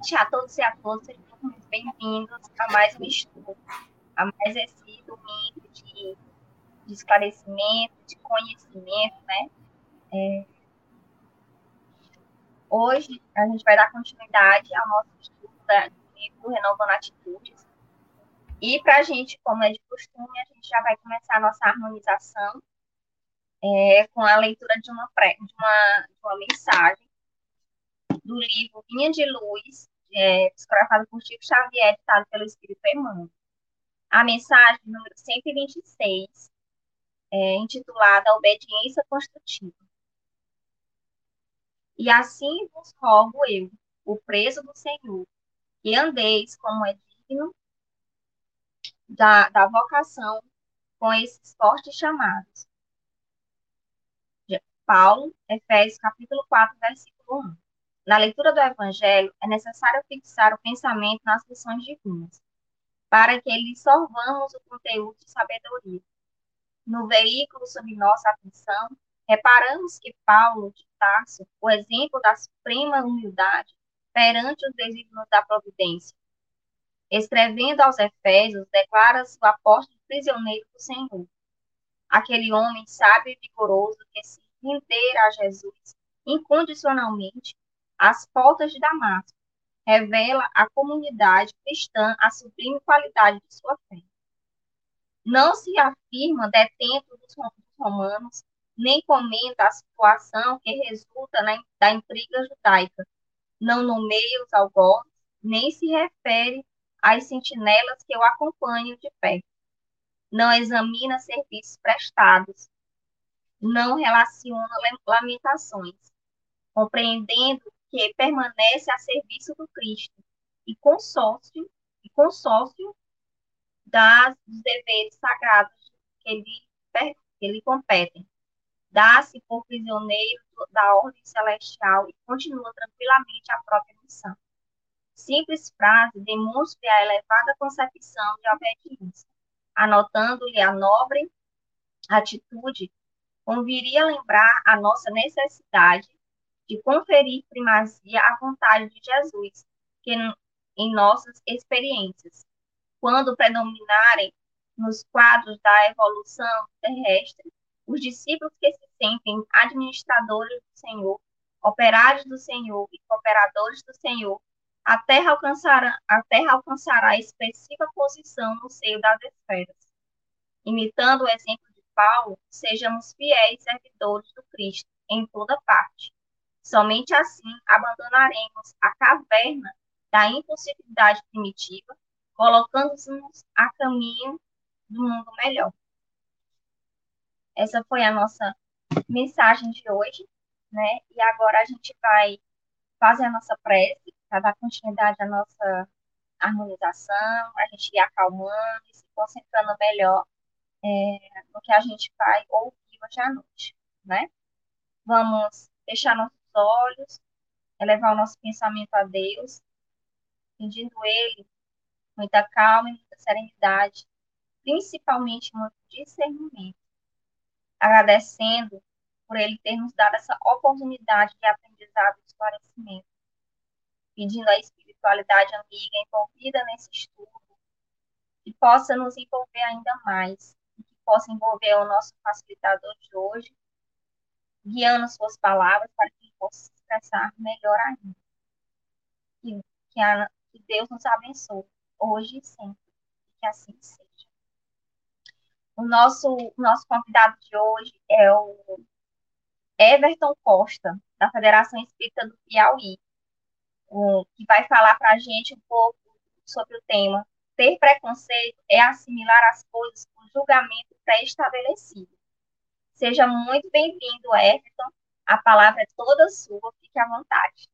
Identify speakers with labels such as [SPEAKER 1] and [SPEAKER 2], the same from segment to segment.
[SPEAKER 1] Noite a todos e a todas, sejam muito bem-vindos a mais um estudo, a mais esse domingo de, de esclarecimento, de conhecimento, né? É, hoje a gente vai dar continuidade ao nosso estudo da, do livro Renovando Atitudes. E para a gente, como é de costume, a gente já vai começar a nossa harmonização é, com a leitura de uma, pré, de uma, de uma mensagem do livro Vinha de Luz, é, psicografado por Chico Xavier, editado pelo Espírito Emmanuel. A mensagem número 126, é, intitulada Obediência Construtiva. E assim vos rogo eu, o preso do Senhor, que andeis como é digno da, da vocação com esses fortes chamados. Paulo, Efésios capítulo 4, versículo 1. Na leitura do Evangelho, é necessário fixar o pensamento nas lições divinas, para que lhe sorvamos o conteúdo de sabedoria. No veículo sob nossa atenção, reparamos que Paulo de Tarso, o exemplo da suprema humildade perante os desígnios da providência, escrevendo aos Efésios, declara-se o apóstolo prisioneiro do Senhor. Aquele homem sábio e vigoroso que se render a Jesus incondicionalmente as portas de Damasco, revela à comunidade cristã a sublime qualidade de sua fé. Não se afirma detento dos romanos, nem comenta a situação que resulta na, da intriga judaica. Não nomeia os algozes, nem se refere às sentinelas que o acompanham de perto. Não examina serviços prestados. Não relaciona lamentações, compreendendo que permanece a serviço do Cristo e consórcio, e consórcio das, dos deveres sagrados que lhe, que lhe competem. Dá-se por prisioneiro da ordem celestial e continua tranquilamente a própria missão. Simples frase demonstra a elevada concepção de obediência. Anotando-lhe a nobre atitude, conviria lembrar a nossa necessidade de conferir primazia à vontade de Jesus, que em nossas experiências, quando predominarem nos quadros da evolução terrestre, os discípulos que se sentem administradores do Senhor, operários do Senhor e cooperadores do Senhor, a terra alcançará, a terra alcançará expressiva posição no seio das esferas. Imitando o exemplo de Paulo, sejamos fiéis servidores do Cristo em toda parte, Somente assim abandonaremos a caverna da impulsividade primitiva, colocando-nos a caminho do mundo melhor. Essa foi a nossa mensagem de hoje, né? E agora a gente vai fazer a nossa prece para dar continuidade à nossa harmonização, a gente ir acalmando e se concentrando melhor é, no que a gente vai ouvir hoje à noite, né? Vamos fechar nossos olhos, elevar o nosso pensamento a Deus, pedindo Ele muita calma e muita serenidade, principalmente muito discernimento, agradecendo por Ele ter nos dado essa oportunidade de aprendizado e esclarecimento, pedindo a espiritualidade amiga envolvida nesse estudo, que possa nos envolver ainda mais, que possa envolver o nosso facilitador de hoje, guiando suas palavras para que possa se expressar melhor ainda. Que, que, a, que Deus nos abençoe, hoje e sempre, que assim seja. O nosso, nosso convidado de hoje é o Everton Costa, da Federação Espírita do Piauí, o, que vai falar para a gente um pouco sobre o tema ter preconceito é assimilar as coisas com julgamento pré-estabelecido. Seja muito bem-vindo, Everton. A palavra é toda sua, fique à vontade.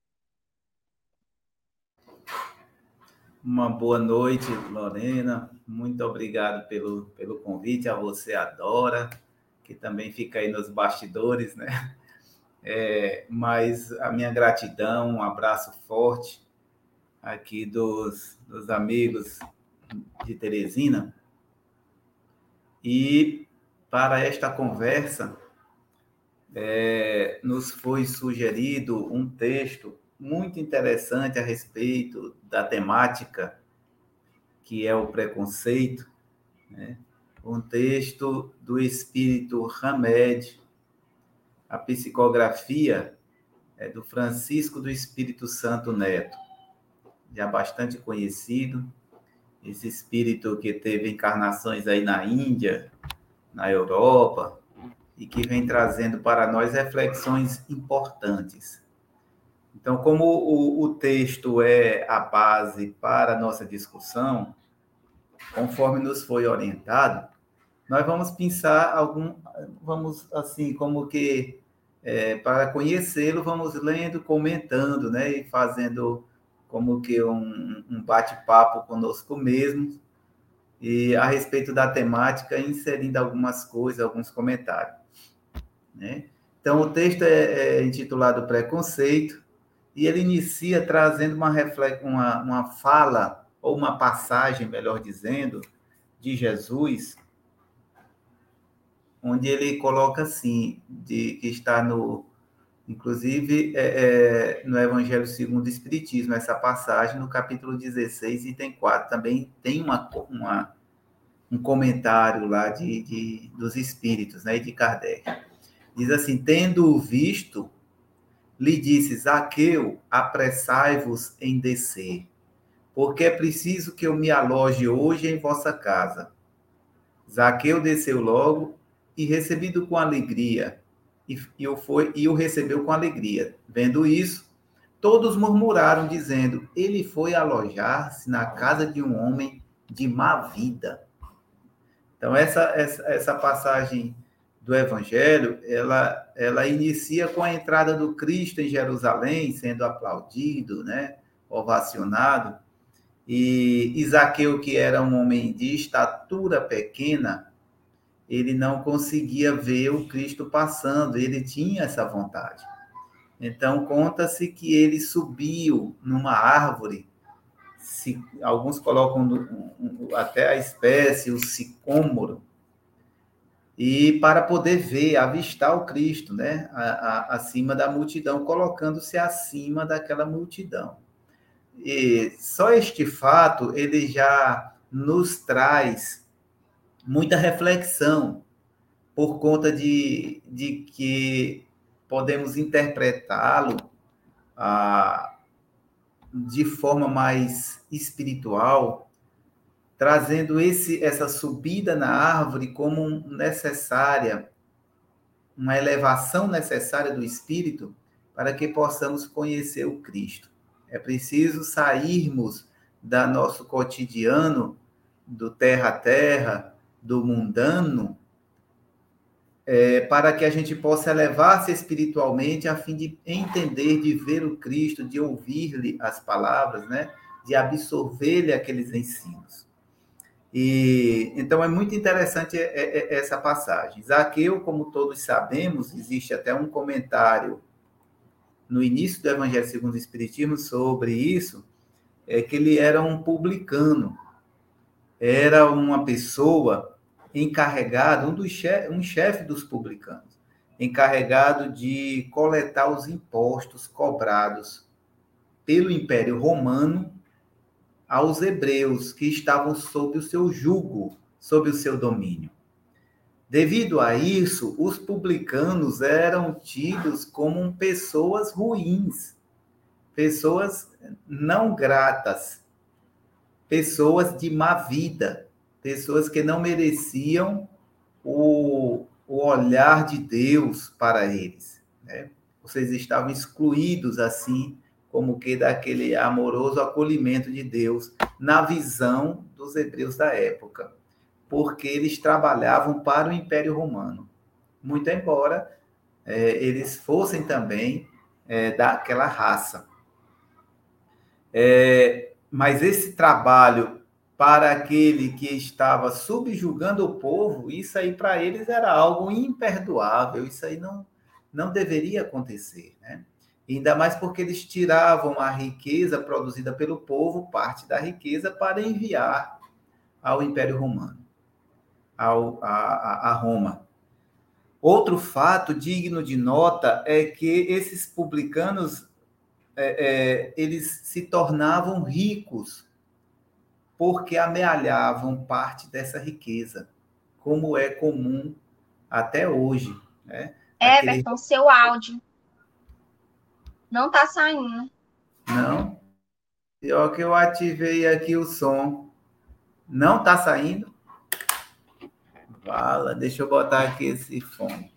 [SPEAKER 2] Uma boa noite, Lorena. Muito obrigado pelo, pelo convite. A você, Adora, que também fica aí nos bastidores, né? É, mas a minha gratidão, um abraço forte aqui dos, dos amigos de Teresina. E para esta conversa, é, nos foi sugerido um texto muito interessante a respeito da temática que é o preconceito, né? um texto do espírito Hamed, a psicografia é do Francisco do Espírito Santo Neto, já bastante conhecido, esse espírito que teve encarnações aí na Índia, na Europa, e que vem trazendo para nós reflexões importantes. Então, como o, o texto é a base para a nossa discussão, conforme nos foi orientado, nós vamos pensar algum, vamos assim, como que é, para conhecê-lo, vamos lendo, comentando, né, e fazendo como que um, um bate-papo conosco mesmo e a respeito da temática, inserindo algumas coisas, alguns comentários. Né? Então, o texto é, é intitulado Preconceito, e ele inicia trazendo uma, uma, uma fala, ou uma passagem, melhor dizendo, de Jesus, onde ele coloca assim, de, que está no, inclusive é, é, no Evangelho segundo o Espiritismo, essa passagem no capítulo 16, item 4, também tem uma, uma um comentário lá de, de, dos Espíritos, né, de Kardec. Diz assim, tendo visto, lhe disse, Zaqueu, apressai-vos em descer, porque é preciso que eu me aloje hoje em vossa casa. Zaqueu desceu logo e recebido com alegria, e, e, o, foi, e o recebeu com alegria. Vendo isso, todos murmuraram, dizendo, ele foi alojar-se na casa de um homem de má vida. Então, essa, essa, essa passagem do Evangelho, ela, ela inicia com a entrada do Cristo em Jerusalém, sendo aplaudido, né, ovacionado, e Isaqueu, que era um homem de estatura pequena, ele não conseguia ver o Cristo passando, ele tinha essa vontade. Então, conta-se que ele subiu numa árvore, se, alguns colocam no, até a espécie, o sicômoro, e para poder ver, avistar o Cristo, né, a, a, acima da multidão, colocando-se acima daquela multidão. E só este fato ele já nos traz muita reflexão por conta de, de que podemos interpretá-lo ah, de forma mais espiritual trazendo esse, essa subida na árvore como necessária, uma elevação necessária do espírito para que possamos conhecer o Cristo. É preciso sairmos da nosso cotidiano, do terra a terra, do mundano, é, para que a gente possa elevar-se espiritualmente a fim de entender, de ver o Cristo, de ouvir-lhe as palavras, né? de absorver-lhe aqueles ensinos. E, então é muito interessante essa passagem. Zaqueu, como todos sabemos, existe até um comentário no início do Evangelho segundo o Espiritismo sobre isso, é que ele era um publicano, era uma pessoa encarregada, um dos chef, um chefe dos publicanos, encarregado de coletar os impostos cobrados pelo Império Romano aos hebreus que estavam sob o seu jugo, sob o seu domínio. Devido a isso, os publicanos eram tidos como pessoas ruins, pessoas não gratas, pessoas de má vida, pessoas que não mereciam o, o olhar de Deus para eles. Né? Vocês estavam excluídos assim como que daquele amoroso acolhimento de Deus na visão dos hebreus da época, porque eles trabalhavam para o Império Romano, muito embora é, eles fossem também é, daquela raça. É, mas esse trabalho para aquele que estava subjugando o povo, isso aí para eles era algo imperdoável, isso aí não, não deveria acontecer, né? Ainda mais porque eles tiravam a riqueza produzida pelo povo, parte da riqueza, para enviar ao Império Romano, ao, a, a Roma. Outro fato digno de nota é que esses publicanos é, é, eles se tornavam ricos porque amealhavam parte dessa riqueza, como é comum até hoje. Né?
[SPEAKER 1] Everton, Aquele... seu áudio não está saindo.
[SPEAKER 2] Não? Pior que eu ativei aqui o som. Não está saindo? Fala, deixa eu botar aqui esse fone.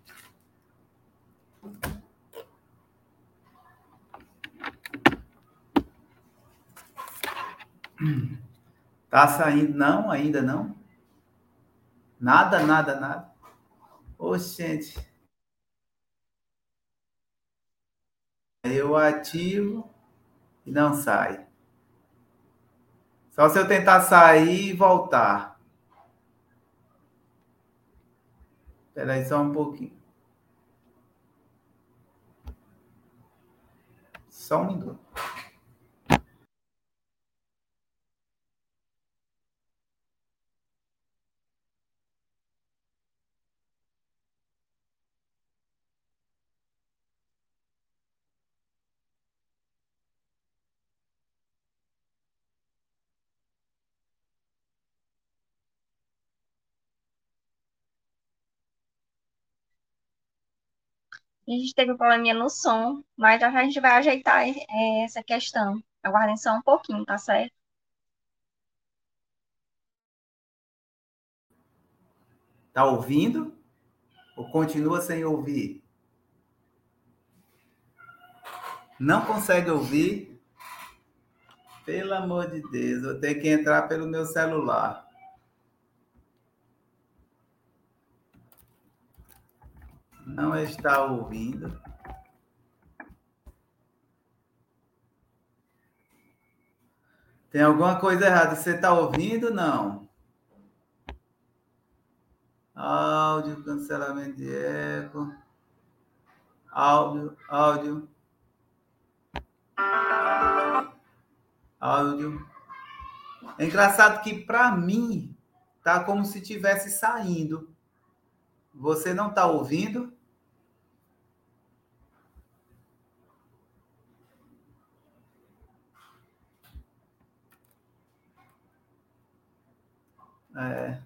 [SPEAKER 2] Tá saindo? Não, ainda não. Nada, nada, nada. Ô, gente. Eu ativo e não sai. Só se eu tentar sair e voltar. Espera aí só um pouquinho. Só um minuto.
[SPEAKER 1] A gente teve um probleminha no som, mas a gente vai ajeitar é, essa questão. Aguardem só um pouquinho, tá certo?
[SPEAKER 2] Tá ouvindo? Ou continua sem ouvir? Não consegue ouvir? Pelo amor de Deus, eu tenho que entrar pelo meu celular. Não está ouvindo. Tem alguma coisa errada. Você está ouvindo? Não. Áudio, cancelamento de eco. Áudio, áudio. Áudio. É engraçado que para mim tá como se tivesse saindo. Você não está ouvindo? É.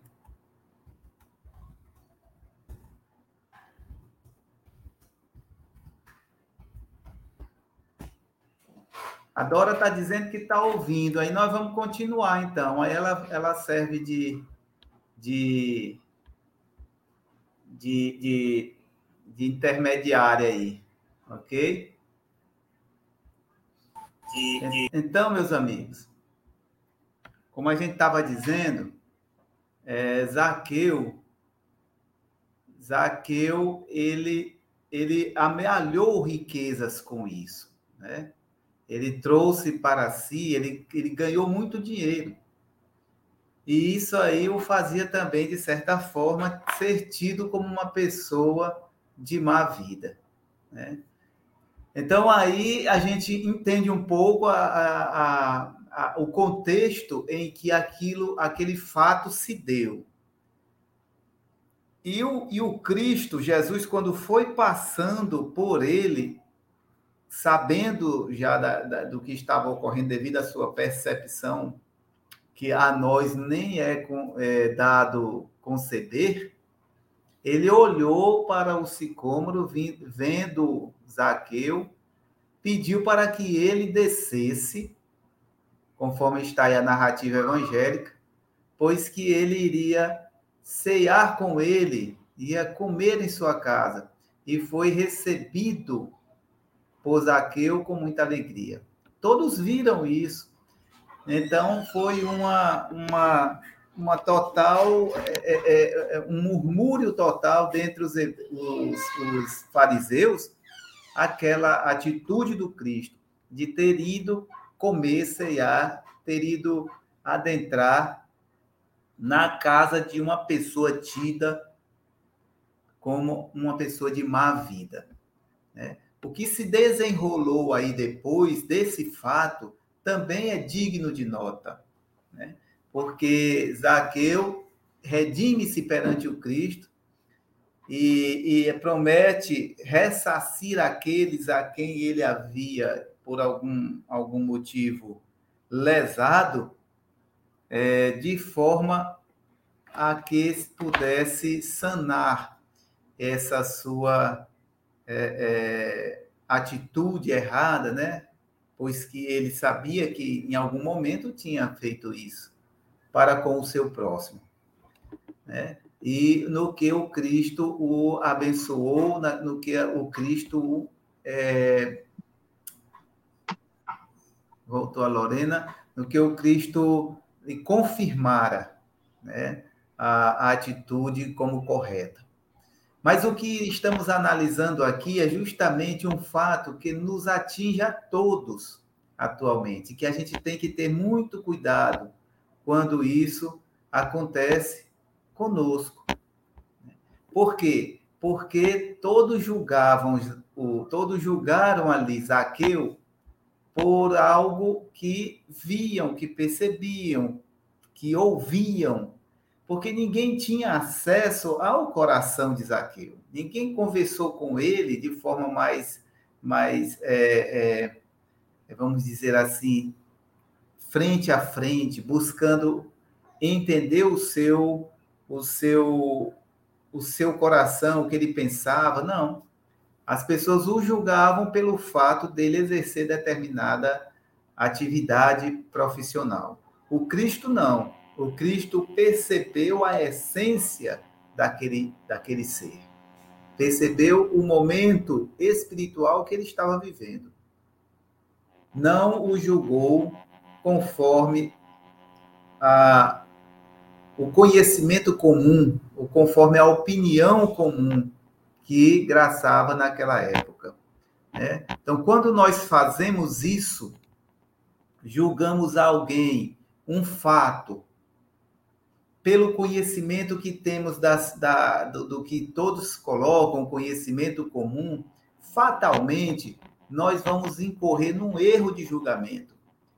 [SPEAKER 2] A Dora está dizendo que está ouvindo. Aí nós vamos continuar, então. Aí ela, ela serve de, de, de, de, de intermediária aí. Ok? Então, meus amigos, como a gente estava dizendo, é, Zaqueu, Zaqueu, ele, ele amealhou riquezas com isso, né? Ele trouxe para si, ele, ele ganhou muito dinheiro. E isso aí o fazia também, de certa forma, ser tido como uma pessoa de má vida. Né? Então, aí a gente entende um pouco a, a, a, o contexto em que aquilo, aquele fato se deu. E o, e o Cristo, Jesus, quando foi passando por ele, sabendo já da, da, do que estava ocorrendo devido à sua percepção, que a nós nem é, com, é dado conceder, ele olhou para o sicômoro, vendo Zaqueu, pediu para que ele descesse conforme está aí a narrativa evangélica, pois que ele iria cear com ele, ia comer em sua casa, e foi recebido por Zaqueu com muita alegria. Todos viram isso. Então foi uma, uma, uma total, é, é, é, um murmúrio total dentre os, os, os fariseus, aquela atitude do Cristo de ter ido comer, ceiar, ter ido adentrar na casa de uma pessoa tida como uma pessoa de má vida. Né? O que se desenrolou aí depois desse fato também é digno de nota, né? porque Zaqueu redime-se perante o Cristo e, e, promete ressarcir aqueles a quem ele havia por algum, algum motivo lesado, é, de forma a que pudesse sanar essa sua é, é, atitude errada, né? Pois que ele sabia que em algum momento tinha feito isso para com o seu próximo, né? E no que o Cristo o abençoou, no que o Cristo o é... voltou a Lorena, no que o Cristo lhe confirmara, né? a, a atitude como correta. Mas o que estamos analisando aqui é justamente um fato que nos atinge a todos atualmente, que a gente tem que ter muito cuidado quando isso acontece conosco. Por quê? Porque todos julgavam, todos julgaram ali Zaqueu por algo que viam, que percebiam, que ouviam, porque ninguém tinha acesso ao coração de Zaqueu. Ninguém conversou com ele de forma mais, mais é, é, vamos dizer assim, frente a frente, buscando entender o seu, o seu, o seu coração, o que ele pensava. Não. As pessoas o julgavam pelo fato dele exercer determinada atividade profissional. O Cristo não o Cristo percebeu a essência daquele, daquele ser. Percebeu o momento espiritual que ele estava vivendo. Não o julgou conforme a, o conhecimento comum, ou conforme a opinião comum que graçava naquela época. Né? Então, quando nós fazemos isso, julgamos alguém, um fato, pelo conhecimento que temos das, da, do, do que todos colocam, conhecimento comum, fatalmente nós vamos incorrer num erro de julgamento,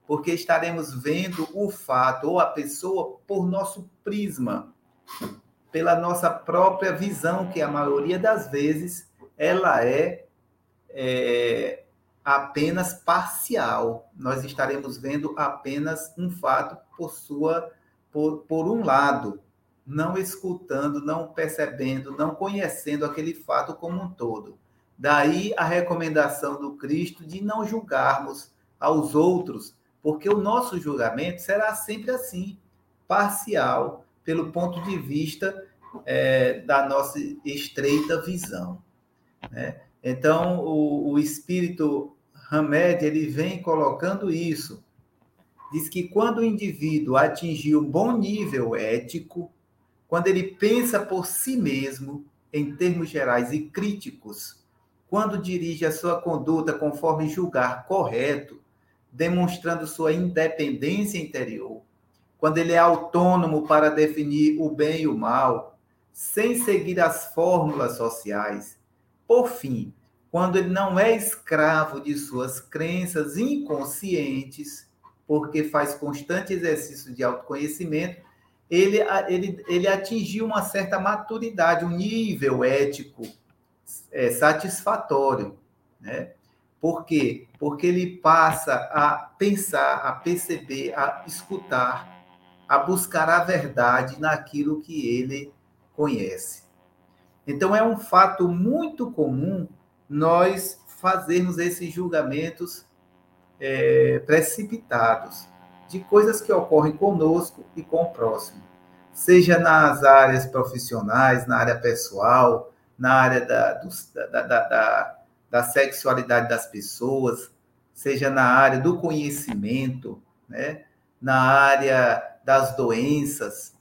[SPEAKER 2] porque estaremos vendo o fato ou a pessoa por nosso prisma, pela nossa própria visão, que a maioria das vezes ela é, é apenas parcial. Nós estaremos vendo apenas um fato por sua por, por um lado, não escutando, não percebendo, não conhecendo aquele fato como um todo. Daí a recomendação do Cristo de não julgarmos aos outros, porque o nosso julgamento será sempre assim, parcial, pelo ponto de vista é, da nossa estreita visão. Né? Então, o, o espírito Hamed ele vem colocando isso diz que quando o indivíduo atingir um bom nível ético, quando ele pensa por si mesmo, em termos gerais e críticos, quando dirige a sua conduta conforme julgar correto, demonstrando sua independência interior, quando ele é autônomo para definir o bem e o mal, sem seguir as fórmulas sociais. Por fim, quando ele não é escravo de suas crenças inconscientes, porque faz constante exercício de autoconhecimento, ele, ele, ele atingiu uma certa maturidade, um nível ético é, satisfatório. Né? Por quê? Porque ele passa a pensar, a perceber, a escutar, a buscar a verdade naquilo que ele conhece. Então, é um fato muito comum nós fazermos esses julgamentos é, precipitados de coisas que ocorrem conosco e com o próximo, seja nas áreas profissionais, na área pessoal, na área da, do, da, da, da, da sexualidade das pessoas, seja na área do conhecimento, né? na área das doenças.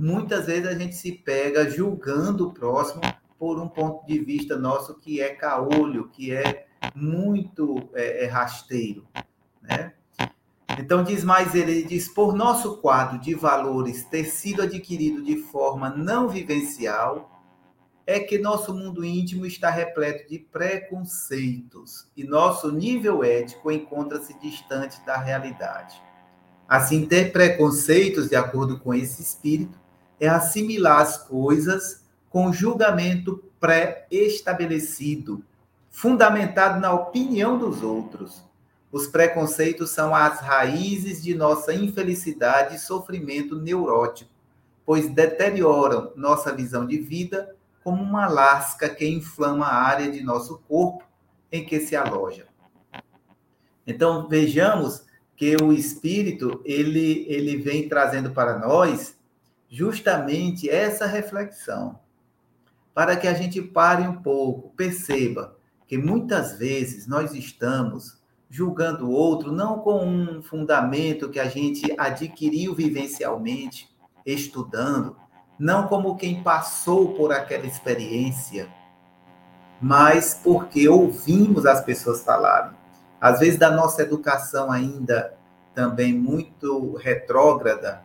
[SPEAKER 2] Muitas vezes a gente se pega julgando o próximo por um ponto de vista nosso que é caolho, que é muito é, é, rasteiro, né? Então diz mais ele, diz por nosso quadro de valores ter sido adquirido de forma não vivencial, é que nosso mundo íntimo está repleto de preconceitos e nosso nível ético encontra-se distante da realidade. Assim, ter preconceitos, de acordo com esse espírito, é assimilar as coisas com julgamento pré-estabelecido fundamentado na opinião dos outros, os preconceitos são as raízes de nossa infelicidade e sofrimento neurótico, pois deterioram nossa visão de vida como uma lasca que inflama a área de nosso corpo em que se aloja. Então, vejamos que o espírito ele ele vem trazendo para nós justamente essa reflexão, para que a gente pare um pouco, perceba que muitas vezes nós estamos julgando o outro não com um fundamento que a gente adquiriu vivencialmente, estudando, não como quem passou por aquela experiência, mas porque ouvimos as pessoas falarem. Às vezes, da nossa educação ainda também muito retrógrada,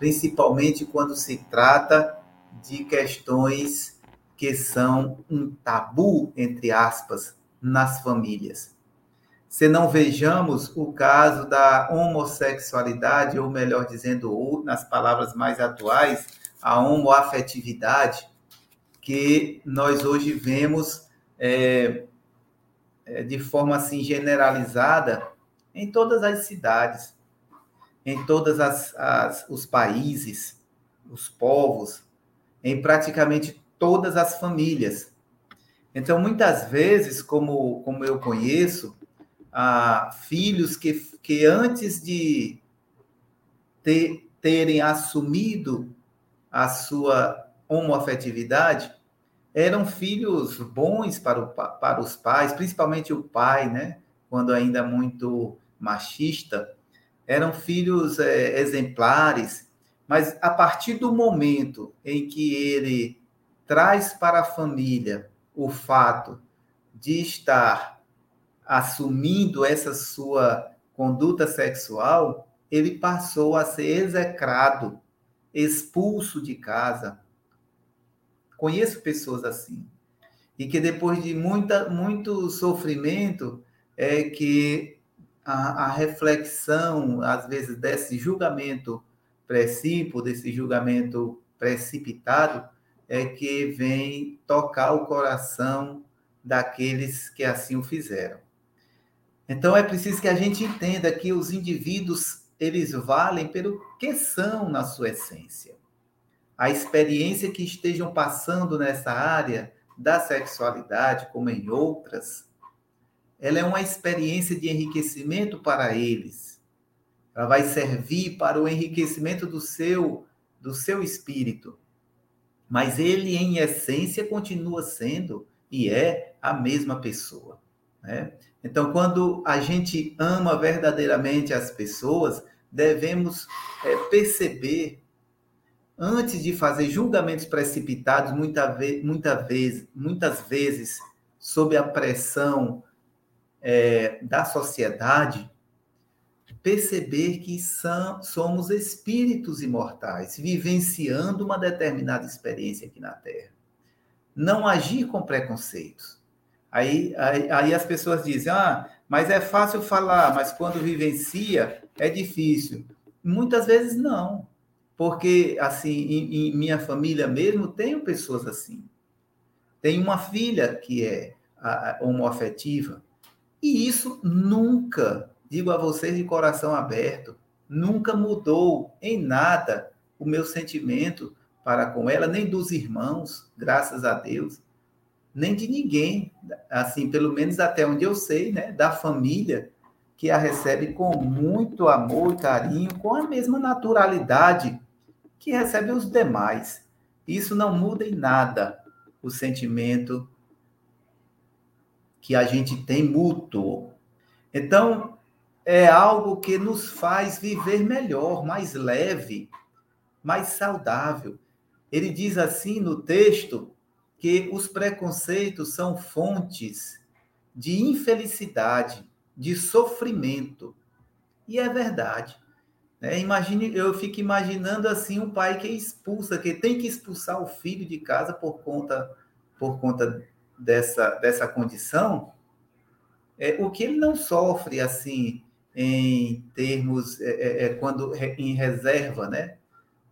[SPEAKER 2] principalmente quando se trata de questões que são um tabu, entre aspas, nas famílias. Se não vejamos o caso da homossexualidade, ou melhor dizendo, nas palavras mais atuais, a homoafetividade, que nós hoje vemos é, é, de forma assim generalizada em todas as cidades, em todos os países, os povos, em praticamente todas as famílias. Então, muitas vezes, como, como eu conheço, ah, filhos que, que antes de ter, terem assumido a sua homoafetividade, eram filhos bons para, o, para os pais, principalmente o pai, né? Quando ainda muito machista, eram filhos é, exemplares, mas a partir do momento em que ele traz para a família o fato de estar assumindo essa sua conduta sexual, ele passou a ser execrado, expulso de casa, Conheço pessoas assim. E que depois de muita, muito sofrimento, é que a, a reflexão, às vezes, desse julgamento precípio, desse julgamento precipitado, é que vem tocar o coração daqueles que assim o fizeram. Então é preciso que a gente entenda que os indivíduos eles valem pelo que são na sua essência a experiência que estejam passando nessa área da sexualidade, como em outras, ela é uma experiência de enriquecimento para eles. Ela vai servir para o enriquecimento do seu do seu espírito. Mas ele em essência continua sendo e é a mesma pessoa, né? Então, quando a gente ama verdadeiramente as pessoas, devemos é, perceber antes de fazer julgamentos precipitados, muita ve muita vez, muitas vezes sob a pressão é, da sociedade, perceber que são, somos espíritos imortais, vivenciando uma determinada experiência aqui na Terra. Não agir com preconceitos. Aí, aí, aí as pessoas dizem, ah, mas é fácil falar, mas quando vivencia é difícil. Muitas vezes não porque, assim, em, em minha família mesmo, tenho pessoas assim. Tenho uma filha que é homoafetiva, e isso nunca, digo a vocês de coração aberto, nunca mudou em nada o meu sentimento para com ela, nem dos irmãos, graças a Deus, nem de ninguém, assim, pelo menos até onde eu sei, né, da família que a recebe com muito amor e carinho, com a mesma naturalidade que recebe os demais. Isso não muda em nada o sentimento que a gente tem mútuo. Então, é algo que nos faz viver melhor, mais leve, mais saudável. Ele diz assim no texto que os preconceitos são fontes de infelicidade, de sofrimento. E é verdade. É, imagine, eu fico imaginando assim um pai que expulsa, que tem que expulsar o filho de casa por conta, por conta dessa, dessa condição. É, o que ele não sofre assim em termos é, é, é quando em reserva, né?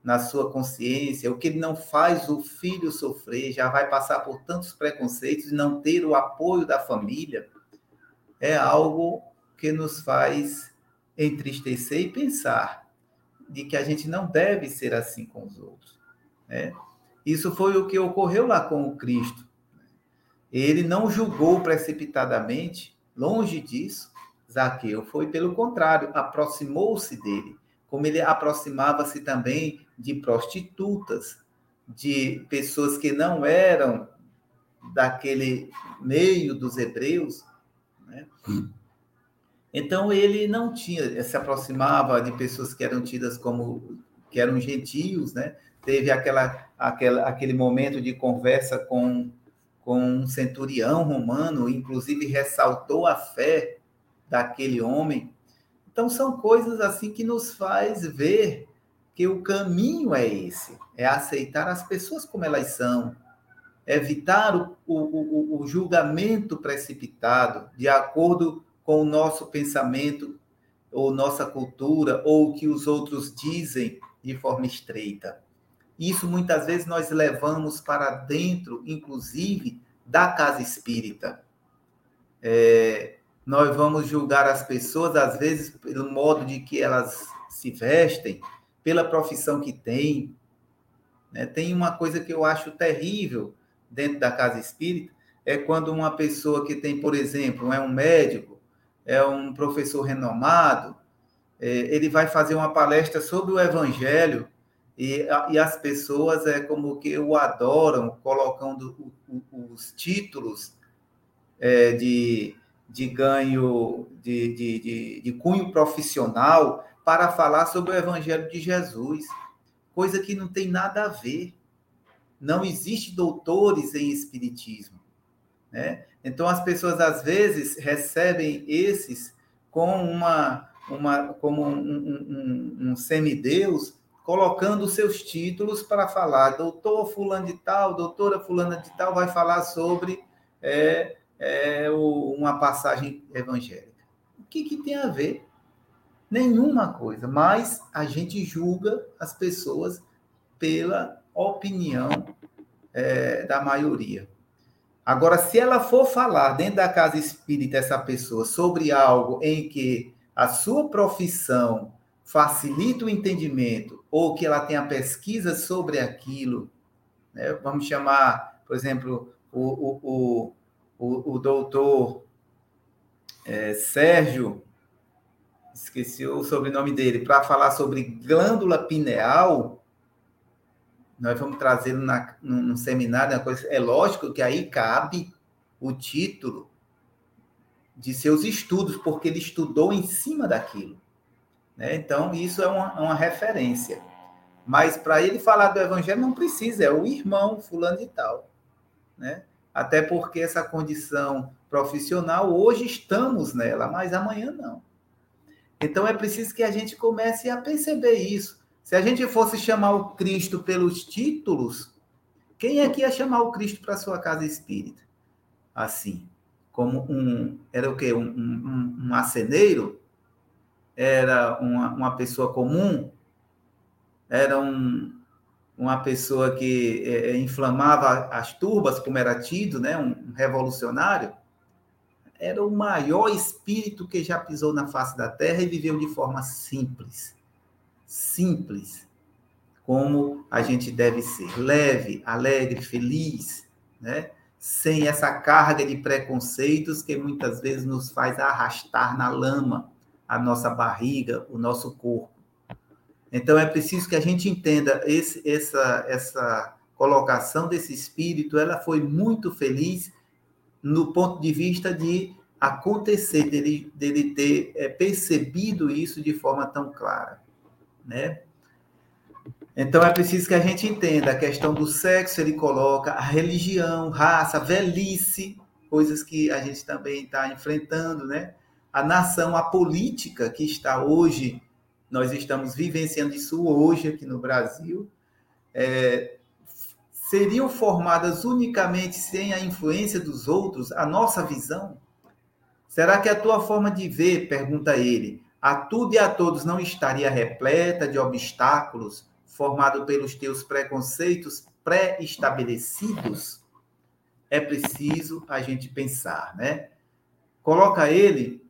[SPEAKER 2] Na sua consciência, o que ele não faz o filho sofrer, já vai passar por tantos preconceitos e não ter o apoio da família, é algo que nos faz entristecer e pensar de que a gente não deve ser assim com os outros. Né? Isso foi o que ocorreu lá com o Cristo. Ele não julgou precipitadamente, longe disso, Zaqueu. Foi pelo contrário, aproximou-se dele, como ele aproximava-se também de prostitutas, de pessoas que não eram daquele meio dos hebreus. Né? Então ele não tinha, se aproximava de pessoas que eram tidas como que eram gentios, né? Teve aquela, aquela aquele momento de conversa com com um centurião romano, inclusive ressaltou a fé daquele homem. Então são coisas assim que nos faz ver que o caminho é esse, é aceitar as pessoas como elas são, evitar o, o, o, julgamento precipitado de acordo com o nosso pensamento ou nossa cultura ou o que os outros dizem de forma estreita. Isso muitas vezes nós levamos para dentro, inclusive, da casa espírita. É, nós vamos julgar as pessoas, às vezes, pelo modo de que elas se vestem, pela profissão que têm. Né? Tem uma coisa que eu acho terrível dentro da casa espírita, é quando uma pessoa que tem, por exemplo, é um médico, é um professor renomado, é, ele vai fazer uma palestra sobre o evangelho e, e as pessoas é como que o adoram, colocando os títulos é, de, de ganho, de, de, de, de cunho profissional para falar sobre o Evangelho de Jesus, coisa que não tem nada a ver. Não existe doutores em Espiritismo. Né? Então, as pessoas, às vezes, recebem esses com uma, uma, como um, um, um, um semideus colocando seus títulos para falar, doutor fulano de tal, doutora fulana de tal, vai falar sobre é, é, uma passagem evangélica. O que, que tem a ver? Nenhuma coisa, mas a gente julga as pessoas pela opinião é, da maioria. Agora, se ela for falar dentro da casa espírita, essa pessoa, sobre algo em que a sua profissão facilita o entendimento ou que ela tenha pesquisa sobre aquilo, né? vamos chamar, por exemplo, o, o, o, o, doutor é, Sérgio, esqueci o sobrenome dele, para falar sobre glândula pineal, nós vamos trazer na, num, num seminário, coisa, é lógico que aí cabe o título de seus estudos, porque ele estudou em cima daquilo. Né? Então, isso é uma, uma referência. Mas para ele falar do evangelho não precisa, é o irmão fulano de tal. Né? Até porque essa condição profissional, hoje estamos nela, mas amanhã não. Então é preciso que a gente comece a perceber isso. Se a gente fosse chamar o Cristo pelos títulos, quem é que ia chamar o Cristo para sua casa espírita? Assim, como um, era o quê? Um, um, um aceneiro? Era uma, uma pessoa comum, era um, uma pessoa que é, é, inflamava as turbas, como era tido, né, um revolucionário, era o maior espírito que já pisou na face da terra e viveu de forma simples. Simples. Como a gente deve ser. Leve, alegre, feliz, né? sem essa carga de preconceitos que muitas vezes nos faz arrastar na lama a nossa barriga, o nosso corpo. Então é preciso que a gente entenda esse, essa, essa colocação desse espírito. Ela foi muito feliz no ponto de vista de acontecer, dele, dele ter é, percebido isso de forma tão clara, né? Então é preciso que a gente entenda a questão do sexo, ele coloca a religião, raça, velhice, coisas que a gente também está enfrentando, né? A nação, a política que está hoje, nós estamos vivenciando isso hoje aqui no Brasil, é, seriam formadas unicamente sem a influência dos outros, a nossa visão? Será que a tua forma de ver, pergunta ele, a tudo e a todos não estaria repleta de obstáculos formado pelos teus preconceitos pré-estabelecidos? É preciso a gente pensar, né? Coloca ele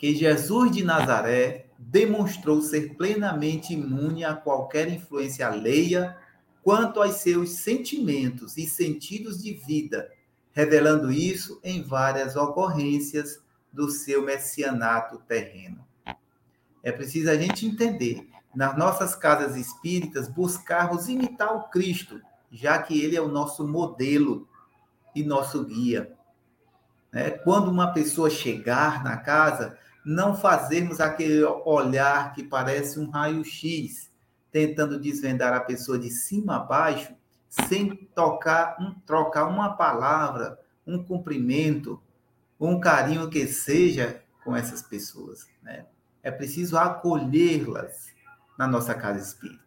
[SPEAKER 2] que Jesus de Nazaré demonstrou ser plenamente imune a qualquer influência alheia quanto aos seus sentimentos e sentidos de vida, revelando isso em várias ocorrências do seu messianato terreno. É preciso a gente entender, nas nossas casas espíritas, buscarmos imitar o Cristo, já que ele é o nosso modelo e nosso guia. Né? Quando uma pessoa chegar na casa, não fazermos aquele olhar que parece um raio-x, tentando desvendar a pessoa de cima a baixo, sem tocar, um, trocar uma palavra, um cumprimento, um carinho que seja com essas pessoas. Né? É preciso acolhê-las na nossa casa espírita.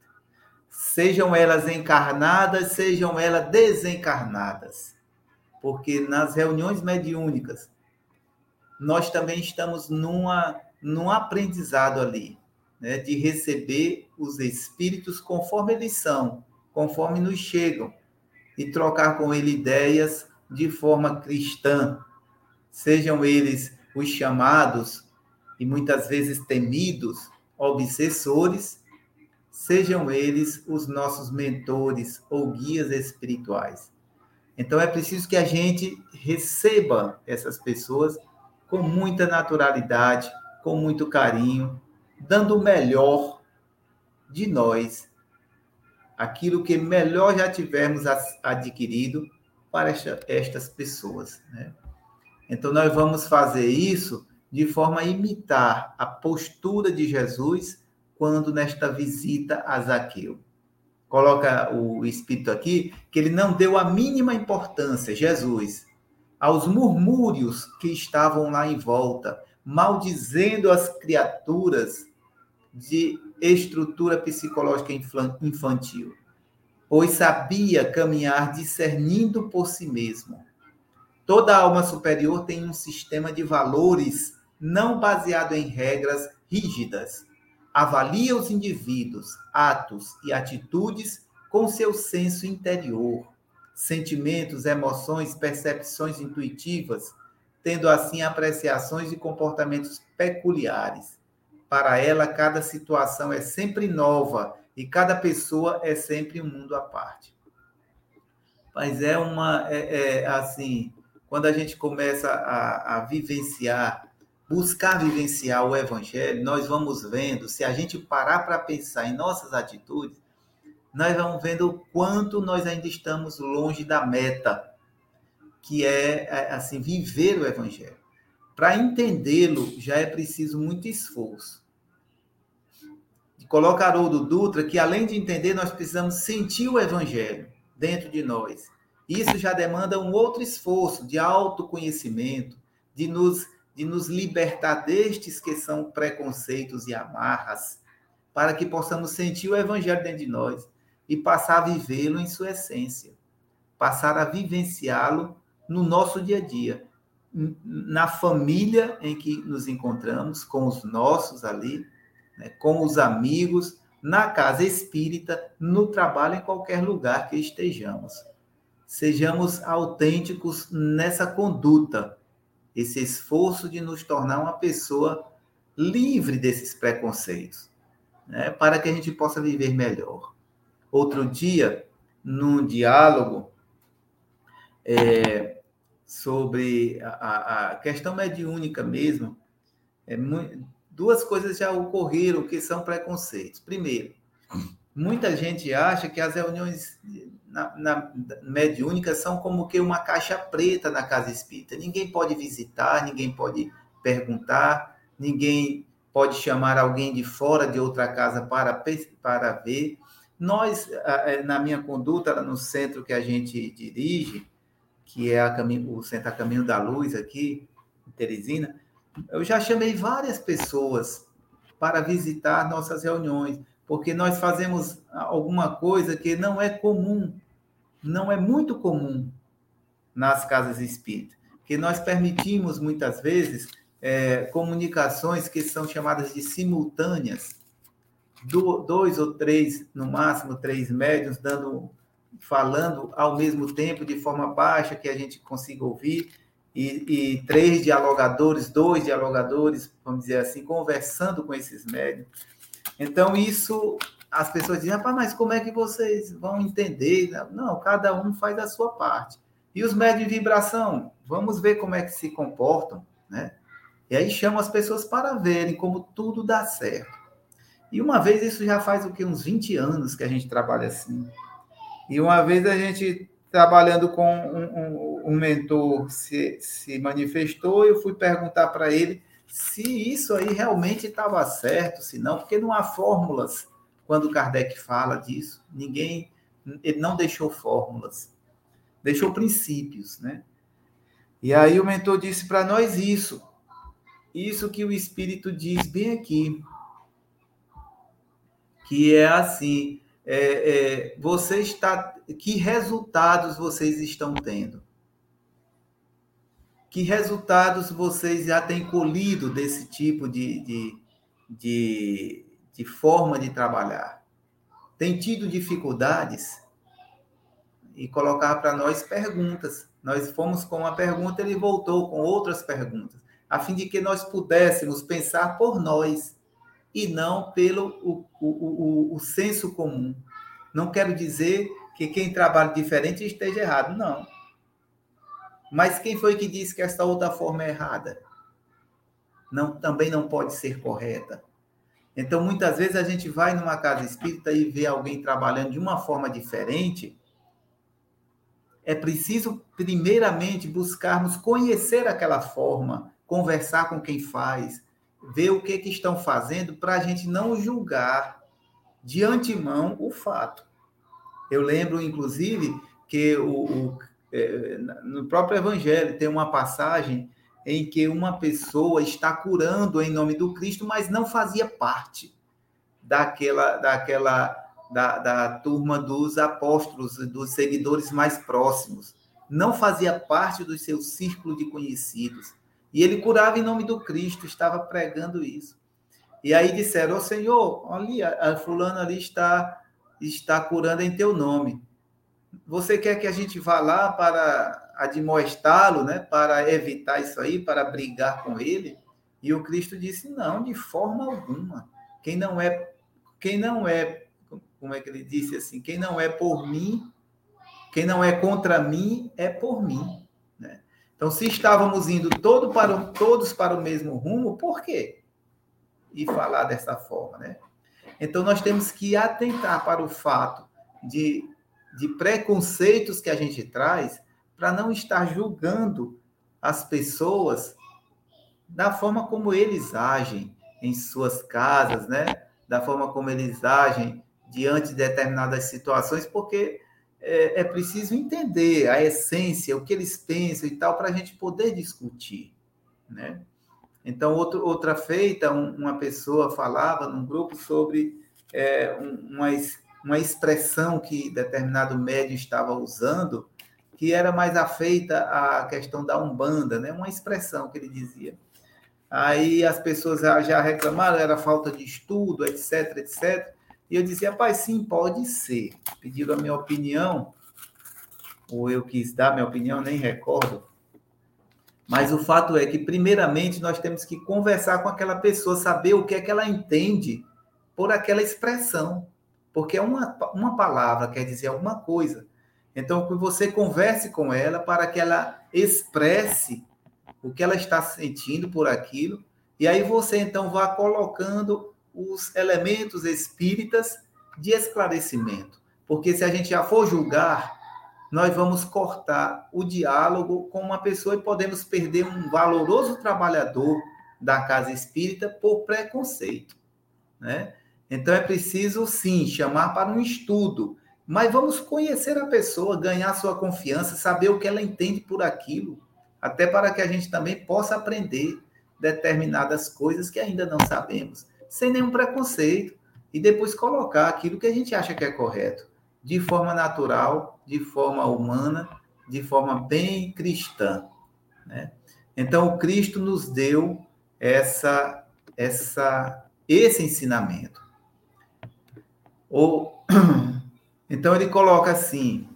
[SPEAKER 2] Sejam elas encarnadas, sejam elas desencarnadas. Porque nas reuniões mediúnicas, nós também estamos numa, num aprendizado ali, né, de receber os espíritos conforme eles são, conforme nos chegam, e trocar com ele ideias de forma cristã, sejam eles os chamados e muitas vezes temidos obsessores, sejam eles os nossos mentores ou guias espirituais. Então é preciso que a gente receba essas pessoas com muita naturalidade, com muito carinho, dando o melhor de nós, aquilo que melhor já tivermos adquirido para esta, estas pessoas. Né? Então, nós vamos fazer isso de forma a imitar a postura de Jesus quando nesta visita a Zaqueu. Coloca o Espírito aqui que ele não deu a mínima importância, Jesus, aos murmúrios que estavam lá em volta, maldizendo as criaturas de estrutura psicológica infantil, pois sabia caminhar discernindo por si mesmo. Toda alma superior tem um sistema de valores não baseado em regras rígidas. Avalia os indivíduos, atos e atitudes com seu senso interior sentimentos, emoções, percepções intuitivas, tendo assim apreciações e comportamentos peculiares. Para ela, cada situação é sempre nova e cada pessoa é sempre um mundo à parte. Mas é uma, é, é assim, quando a gente começa a, a vivenciar, buscar vivenciar o Evangelho, nós vamos vendo, se a gente parar para pensar em nossas atitudes, nós vamos vendo o quanto nós ainda estamos longe da meta, que é, é assim viver o evangelho. Para entendê-lo já é preciso muito esforço. Coloca Haroldo Dutra que além de entender, nós precisamos sentir o evangelho dentro de nós. Isso já demanda um outro esforço de autoconhecimento, de nos de nos libertar destes que são preconceitos e amarras, para que possamos sentir o evangelho dentro de nós e passar a vivê-lo em sua essência, passar a vivenciá-lo no nosso dia a dia, na família em que nos encontramos, com os nossos ali, né, com os amigos, na casa espírita, no trabalho, em qualquer lugar que estejamos. Sejamos autênticos nessa conduta, esse esforço de nos tornar uma pessoa livre desses preconceitos, né, para que a gente possa viver melhor outro dia, num diálogo é, sobre a, a, questão mediúnica mesmo, é, duas coisas já ocorreram que são preconceitos. Primeiro, muita gente acha que as reuniões na, na mediúnica são como que uma caixa preta na casa espírita. Ninguém pode visitar, ninguém pode perguntar, ninguém pode chamar alguém de fora de outra casa para, para ver. Nós, na minha conduta, no centro que a gente dirige, que é caminho, o Centro a Caminho da Luz aqui, em Teresina, eu já chamei várias pessoas para visitar nossas reuniões, porque nós fazemos alguma coisa que não é comum, não é muito comum nas casas espíritas, que nós permitimos muitas vezes é, comunicações que são chamadas de simultâneas, dois ou três, no máximo três médios, dando, falando ao mesmo tempo, de forma baixa, que a gente consiga ouvir. e, e três dialogadores, dois dialogadores, vamos dizer assim, conversando com esses médios. Então, isso, as pessoas dizem, rapaz, mas como é que vocês vão entender? Não, cada um faz a sua parte. E os médios de vibração, vamos ver como é que se comportam, né? E aí chamam as pessoas para verem como tudo dá certo. E uma vez, isso já faz o que? Uns 20 anos que a gente trabalha assim. E uma vez a gente trabalhando com um, um, um mentor se, se manifestou, eu fui perguntar para ele se isso aí realmente estava certo, se não, porque não há fórmulas quando Kardec fala disso. Ninguém, ele não deixou fórmulas, deixou princípios, né? E aí o mentor disse para nós isso, isso que o Espírito diz bem aqui, que é assim, é, é, você está, que resultados vocês estão tendo? Que resultados vocês já têm colhido desse tipo de, de, de, de forma de trabalhar? Tem tido dificuldades? E colocar para nós perguntas. Nós fomos com uma pergunta, ele voltou com outras perguntas, a fim de que nós pudéssemos pensar por nós e não pelo o, o, o, o senso comum. Não quero dizer que quem trabalha diferente esteja errado, não. Mas quem foi que disse que esta outra forma é errada? Não, também não pode ser correta. Então, muitas vezes a gente vai numa casa espírita e vê alguém trabalhando de uma forma diferente. É preciso, primeiramente, buscarmos conhecer aquela forma, conversar com quem faz, ver o que, que estão fazendo para a gente não julgar de antemão o fato. Eu lembro, inclusive, que o, o é, no próprio Evangelho tem uma passagem em que uma pessoa está curando em nome do Cristo, mas não fazia parte daquela, daquela da, da turma dos apóstolos, dos seguidores mais próximos. Não fazia parte do seu círculo de conhecidos. E ele curava em nome do Cristo, estava pregando isso. E aí disseram, ô oh, Senhor, ali, a fulana ali está, está curando em teu nome. Você quer que a gente vá lá para admoestá-lo, né? para evitar isso aí, para brigar com ele? E o Cristo disse, não, de forma alguma. Quem não é, quem não é, como é que ele disse assim, quem não é por mim, quem não é contra mim, é por mim. Então, se estávamos indo todo para o, todos para o mesmo rumo, por quê? E falar dessa forma, né? Então, nós temos que atentar para o fato de, de preconceitos que a gente traz para não estar julgando as pessoas da forma como eles agem em suas casas, né? Da forma como eles agem diante de determinadas situações, porque é, é preciso entender a essência, o que eles pensam e tal, para a gente poder discutir, né? Então, outro, outra feita, um, uma pessoa falava num grupo sobre é, uma, uma expressão que determinado médio estava usando, que era mais afeita à questão da Umbanda, né? uma expressão que ele dizia. Aí as pessoas já reclamaram, era falta de estudo, etc, etc. E eu dizia, pai, sim, pode ser. Pediram a minha opinião, ou eu quis dar minha opinião, nem recordo. Mas o fato é que, primeiramente, nós temos que conversar com aquela pessoa, saber o que é que ela entende por aquela expressão. Porque uma, uma palavra quer dizer alguma coisa. Então, que você converse com ela para que ela expresse o que ela está sentindo por aquilo. E aí você, então, vá colocando os elementos espíritas de esclarecimento. Porque se a gente já for julgar, nós vamos cortar o diálogo com uma pessoa e podemos perder um valoroso trabalhador da casa espírita por preconceito, né? Então é preciso sim chamar para um estudo, mas vamos conhecer a pessoa, ganhar sua confiança, saber o que ela entende por aquilo, até para que a gente também possa aprender determinadas coisas que ainda não sabemos sem nenhum preconceito, e depois colocar aquilo que a gente acha que é correto, de forma natural, de forma humana, de forma bem cristã. Né? Então, o Cristo nos deu essa, essa, esse ensinamento. Ou, então, ele coloca assim: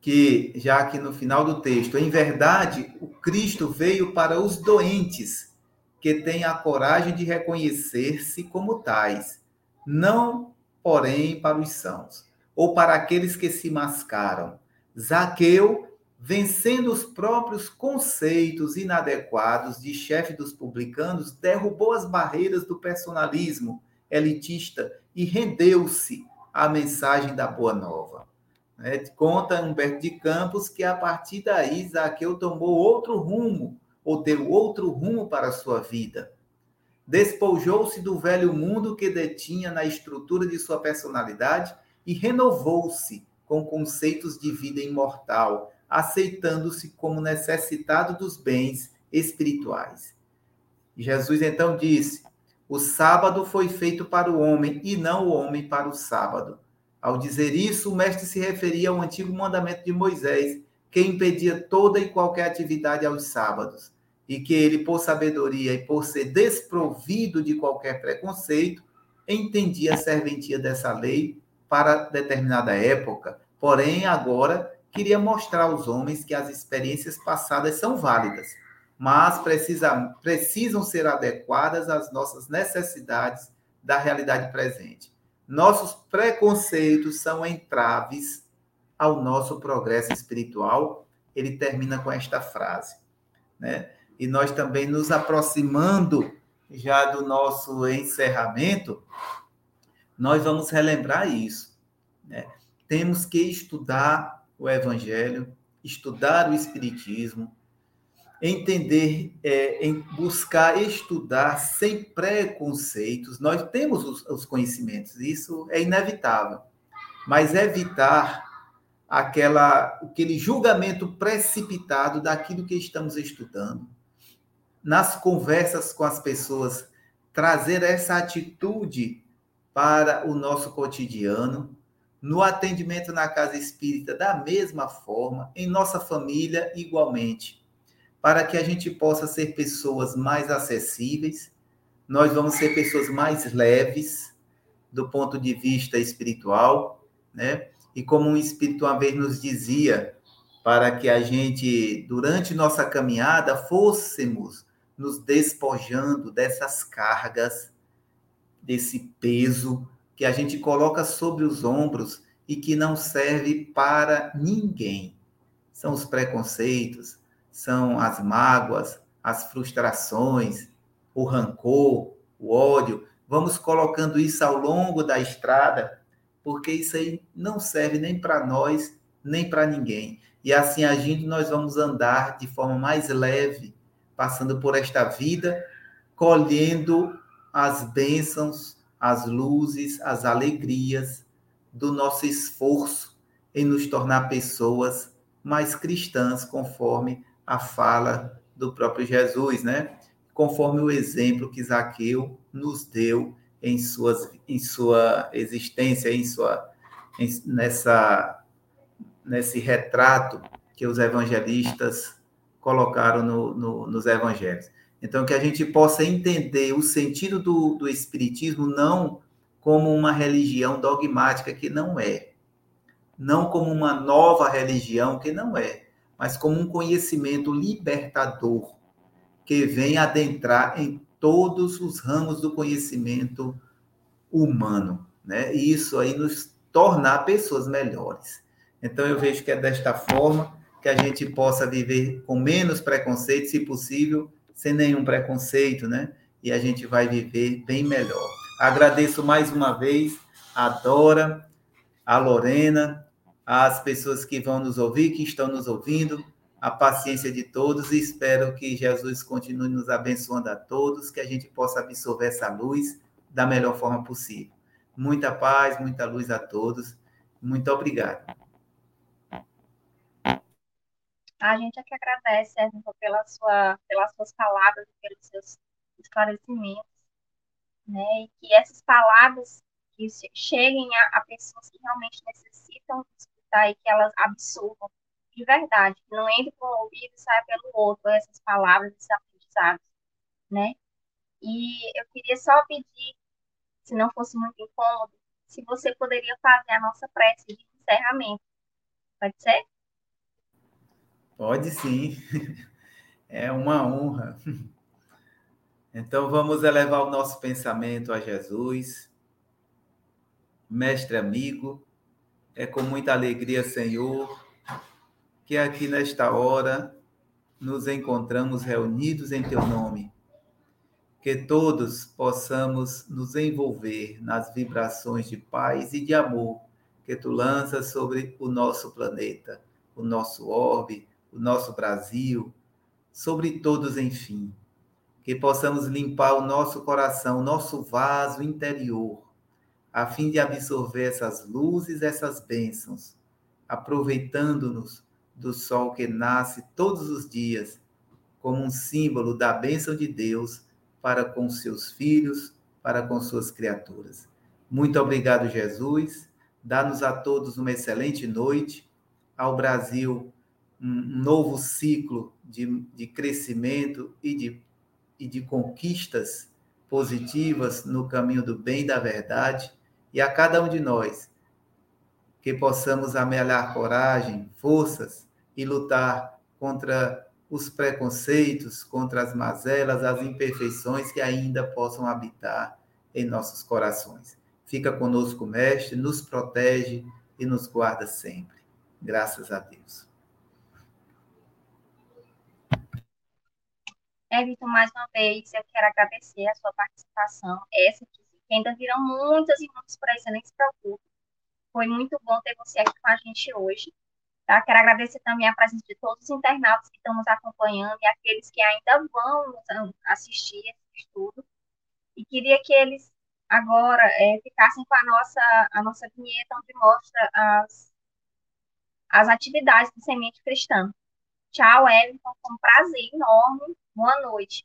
[SPEAKER 2] que, já aqui no final do texto, em verdade, o Cristo veio para os doentes, que têm a coragem de reconhecer-se como tais, não, porém, para os sãos, ou para aqueles que se mascaram. Zaqueu, vencendo os próprios conceitos inadequados de chefe dos publicanos, derrubou as barreiras do personalismo elitista e rendeu-se à mensagem da Boa Nova. Né? Conta Humberto de Campos que a partir daí Zaqueu tomou outro rumo, ou deu outro rumo para a sua vida. Despojou-se do velho mundo que detinha na estrutura de sua personalidade e renovou-se com conceitos de vida imortal, aceitando-se como necessitado dos bens espirituais. Jesus então disse: O sábado foi feito para o homem e não o homem para o sábado. Ao dizer isso, o mestre se referia ao antigo mandamento de Moisés, que impedia toda e qualquer atividade aos sábados, e que ele, por sabedoria e por ser desprovido de qualquer preconceito, entendia a serventia dessa lei para determinada época, porém agora queria mostrar aos homens que as experiências passadas são válidas, mas precisa, precisam ser adequadas às nossas necessidades da realidade presente. Nossos preconceitos são entraves ao nosso progresso espiritual. Ele termina com esta frase, né? E nós também nos aproximando já do nosso encerramento, nós vamos relembrar isso, né? Temos que estudar o evangelho, estudar o espiritismo, entender, é, em buscar estudar sem preconceitos. Nós temos os, os conhecimentos, isso é inevitável, mas evitar aquela, aquele julgamento precipitado daquilo que estamos estudando. Nas conversas com as pessoas, trazer essa atitude para o nosso cotidiano, no atendimento na casa espírita da mesma forma, em nossa família igualmente para que a gente possa ser pessoas mais acessíveis, nós vamos ser pessoas mais leves do ponto de vista espiritual, né? E como um espírito uma vez nos dizia, para que a gente, durante nossa caminhada, fôssemos nos despojando dessas cargas, desse peso que a gente coloca sobre os ombros e que não serve para ninguém. São os preconceitos, são as mágoas, as frustrações, o rancor, o ódio. Vamos colocando isso ao longo da estrada, porque isso aí não serve nem para nós, nem para ninguém. E assim agindo, nós vamos andar de forma mais leve, passando por esta vida, colhendo as bênçãos, as luzes, as alegrias do nosso esforço em nos tornar pessoas mais cristãs, conforme a fala do próprio Jesus, né? Conforme o exemplo que Zaqueu nos deu em, suas, em sua existência, em sua, em, nessa, nesse retrato que os evangelistas colocaram no, no, nos evangelhos. Então, que a gente possa entender o sentido do, do Espiritismo não como uma religião dogmática, que não é, não como uma nova religião, que não é, mas como um conhecimento libertador que vem adentrar em todos os ramos do conhecimento humano, né? E isso aí nos tornar pessoas melhores. Então eu vejo que é desta forma que a gente possa viver com menos preconceito, se possível, sem nenhum preconceito, né? E a gente vai viver bem melhor. Agradeço mais uma vez a Dora, a Lorena, às pessoas que vão nos ouvir, que estão nos ouvindo, a paciência de todos e espero que Jesus continue nos abençoando a todos, que a gente possa absorver essa luz da melhor forma possível. Muita paz, muita luz a todos. Muito obrigado.
[SPEAKER 1] A gente é que agradece, Edson, pela sua, pelas suas palavras, pelos seus esclarecimentos, né? E que essas palavras que cheguem a, a pessoas que realmente necessitam tá? E que elas absorvam de verdade, que não entre por um ouvido e saia pelo outro essas palavras, esses aprendizados, né? E eu queria só pedir, se não fosse muito incômodo, se você poderia fazer a nossa prece de encerramento. Pode ser?
[SPEAKER 2] Pode sim. É uma honra. Então vamos elevar o nosso pensamento a Jesus. Mestre amigo, é com muita alegria, Senhor, que aqui nesta hora nos encontramos reunidos em teu nome. Que todos possamos nos envolver nas vibrações de paz e de amor que tu lanças sobre o nosso planeta, o nosso orbe, o nosso Brasil, sobre todos, enfim. Que possamos limpar o nosso coração, o nosso vaso interior, a fim de absorver essas luzes, essas bênçãos, aproveitando-nos do sol que nasce todos os dias, como um símbolo da bênção de Deus para com seus filhos, para com suas criaturas. Muito obrigado, Jesus. Dá-nos a todos uma excelente noite. Ao Brasil, um novo ciclo de, de crescimento e de, e de conquistas positivas no caminho do bem e da verdade. E a cada um de nós, que possamos amealhar coragem, forças e lutar contra os preconceitos, contra as mazelas, as imperfeições que ainda possam habitar em nossos corações. Fica conosco, Mestre, nos protege e nos guarda sempre. Graças a Deus.
[SPEAKER 1] Everton, mais uma vez, eu quero agradecer a sua participação. Essa que ainda virão muitas e muitas por aí, você nem se preocupe. Foi muito bom ter você aqui com a gente hoje. Tá? Quero agradecer também a presença de todos os internautas que estão nos acompanhando e aqueles que ainda vão assistir esse estudo. E queria que eles agora é, ficassem com a nossa, a nossa vinheta, onde mostra as, as atividades do Semente Cristã. Tchau, Everton. Foi um prazer enorme. Boa noite.